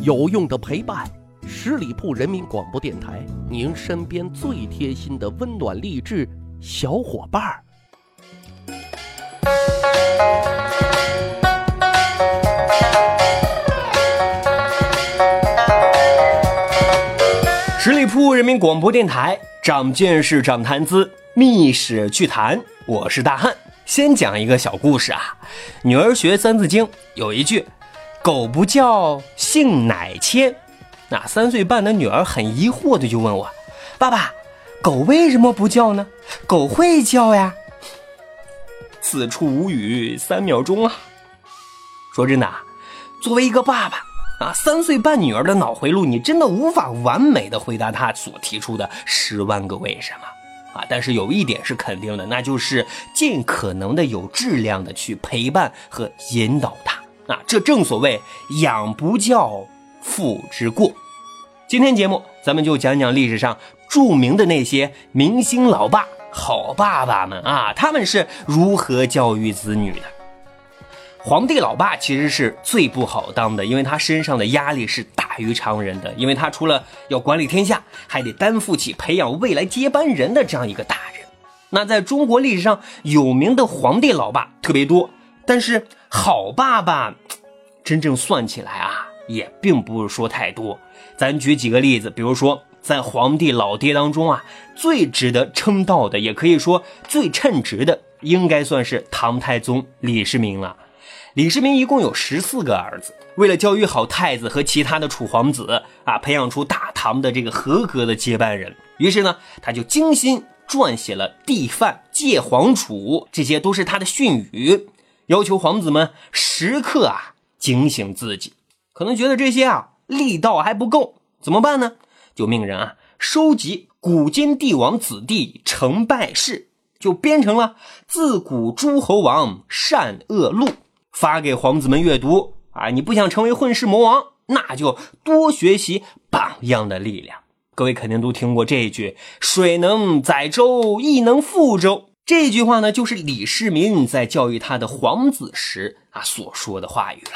有用的陪伴，十里铺人民广播电台，您身边最贴心的温暖励志小伙伴儿。十里铺人民广播电台，长见识，长谈资，密史趣谈。我是大汉，先讲一个小故事啊。女儿学《三字经》，有一句“狗不叫，性乃迁”。那三岁半的女儿很疑惑的就问我：“爸爸，狗为什么不叫呢？狗会叫呀？”此处无语三秒钟啊。说真的啊，作为一个爸爸。啊，三岁半女儿的脑回路，你真的无法完美的回答她所提出的十万个为什么啊！但是有一点是肯定的，那就是尽可能的有质量的去陪伴和引导她。啊，这正所谓养不教，父之过。今天节目咱们就讲讲历史上著名的那些明星老爸、好爸爸们啊，他们是如何教育子女的。皇帝老爸其实是最不好当的，因为他身上的压力是大于常人的，因为他除了要管理天下，还得担负起培养未来接班人的这样一个大任。那在中国历史上有名的皇帝老爸特别多，但是好爸爸，真正算起来啊，也并不是说太多。咱举几个例子，比如说在皇帝老爹当中啊，最值得称道的，也可以说最称职的，应该算是唐太宗李世民了。李世民一共有十四个儿子，为了教育好太子和其他的楚皇子啊，培养出大唐的这个合格的接班人，于是呢，他就精心撰写了帝范、戒皇储，这些都是他的训语，要求皇子们时刻啊警醒自己。可能觉得这些啊力道还不够，怎么办呢？就命人啊收集古今帝王子弟成败事，就编成了《自古诸侯王善恶录》。发给皇子们阅读啊！你不想成为混世魔王，那就多学习榜样的力量。各位肯定都听过这一句“水能载舟，亦能覆舟”。这句话呢，就是李世民在教育他的皇子时啊所说的话语了。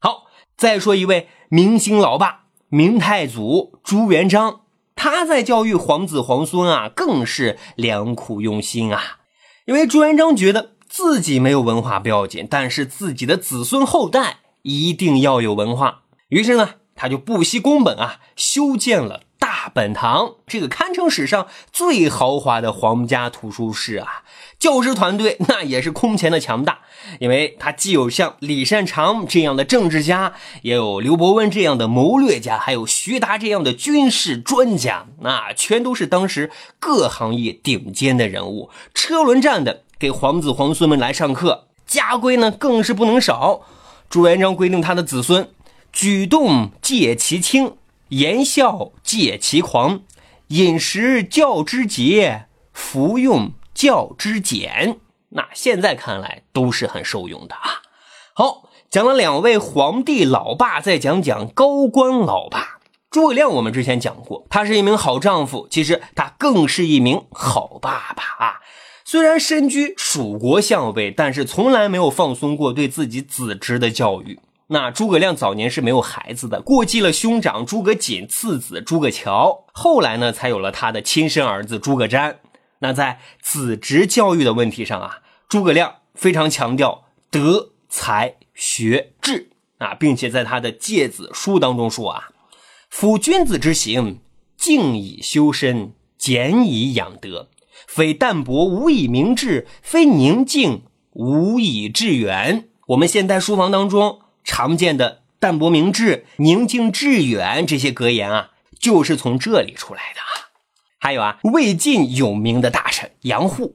好，再说一位明星老爸，明太祖朱元璋，他在教育皇子皇孙啊，更是良苦用心啊。因为朱元璋觉得。自己没有文化不要紧，但是自己的子孙后代一定要有文化。于是呢，他就不惜工本啊，修建了本堂，这个堪称史上最豪华的皇家图书室啊。教师团队 那也是空前的强大，因为他既有像李善长这样的政治家，也有刘伯温这样的谋略家，还有徐达这样的军事专家，那全都是当时各行业顶尖的人物。车轮战的。给皇子皇孙们来上课，家规呢更是不能少。朱元璋规定他的子孙，举动戒其轻，言笑戒其狂，饮食教之节，服用教之简。那现在看来都是很受用的啊。好，讲了两位皇帝老爸，再讲讲高官老爸。诸葛亮我们之前讲过，他是一名好丈夫，其实他更是一名好爸爸啊。虽然身居蜀国相位，但是从来没有放松过对自己子侄的教育。那诸葛亮早年是没有孩子的，过继了兄长诸葛瑾次子诸葛乔，后来呢才有了他的亲生儿子诸葛瞻。那在子侄教育的问题上啊，诸葛亮非常强调德才学智啊，并且在他的诫子书当中说啊，夫君子之行，静以修身，俭以养德。非淡泊无以明志，非宁静无以致远。我们现代书房当中常见的“淡泊明志，宁静致远”这些格言啊，就是从这里出来的啊。还有啊，魏晋有名的大臣杨户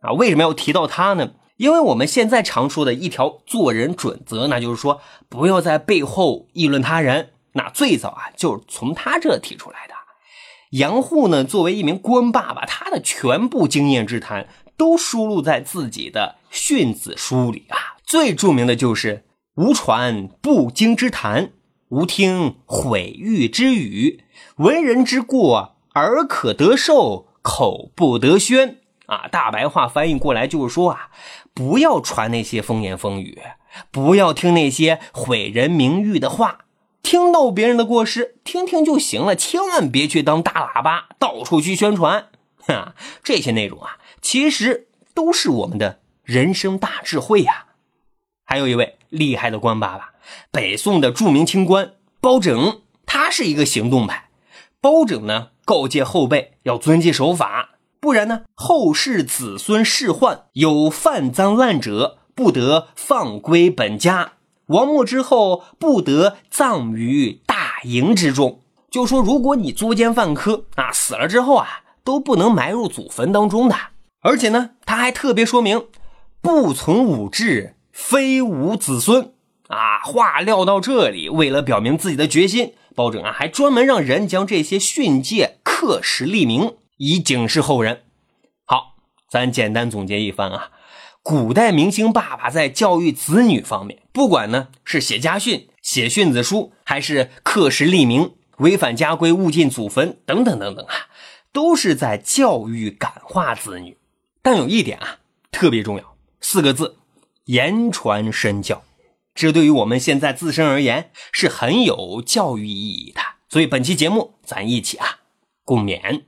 啊，为什么要提到他呢？因为我们现在常说的一条做人准则，那就是说不要在背后议论他人。那最早啊，就是从他这提出来的。杨户呢，作为一名官爸爸，他的全部经验之谈都输入在自己的训子书里啊。最著名的就是“无传不经之谈，无听毁誉之语，文人之过，耳可得受，口不得宣。”啊，大白话翻译过来就是说啊，不要传那些风言风语，不要听那些毁人名誉的话。听到别人的过失，听听就行了，千万别去当大喇叭，到处去宣传。哈，这些内容啊，其实都是我们的人生大智慧呀。还有一位厉害的官爸爸，北宋的著名清官包拯，他是一个行动派。包拯呢，告诫后辈要遵纪守法，不然呢，后世子孙世宦有犯赃乱者，不得放归本家。亡没之后，不得葬于大营之中。就说，如果你作奸犯科啊，死了之后啊，都不能埋入祖坟当中的。而且呢，他还特别说明，不从武志，非吾子孙啊。话撂到这里，为了表明自己的决心，包拯啊，还专门让人将这些训诫刻石立名，以警示后人。好，咱简单总结一番啊。古代明星爸爸在教育子女方面，不管呢是写家训、写训子书，还是刻石立名、违反家规误进祖坟等等等等啊，都是在教育感化子女。但有一点啊特别重要，四个字：言传身教。这对于我们现在自身而言是很有教育意义的。所以本期节目咱一起啊共勉。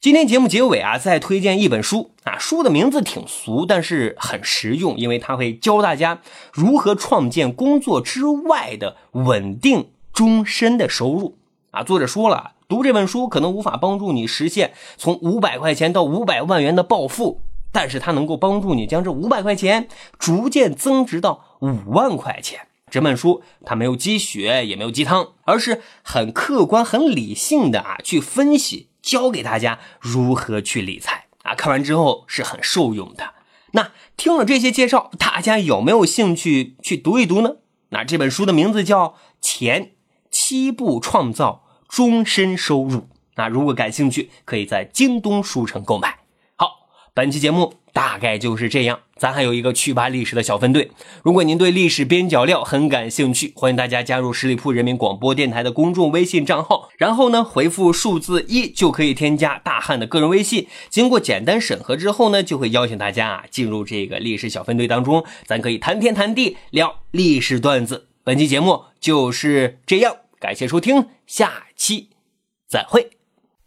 今天节目结尾啊，再推荐一本书啊，书的名字挺俗，但是很实用，因为它会教大家如何创建工作之外的稳定终身的收入啊。作者说了，读这本书可能无法帮助你实现从五百块钱到五百万元的暴富，但是它能够帮助你将这五百块钱逐渐增值到五万块钱。这本书它没有鸡血，也没有鸡汤，而是很客观、很理性的啊去分析。教给大家如何去理财啊！看完之后是很受用的。那听了这些介绍，大家有没有兴趣去读一读呢？那这本书的名字叫《钱七步创造终身收入》。那如果感兴趣，可以在京东书城购买。本期节目。大概就是这样，咱还有一个趣吧历史的小分队。如果您对历史边角料很感兴趣，欢迎大家加入十里铺人民广播电台的公众微信账号，然后呢回复数字一就可以添加大汉的个人微信。经过简单审核之后呢，就会邀请大家啊进入这个历史小分队当中，咱可以谈天谈地聊历史段子。本期节目就是这样，感谢收听，下期再会。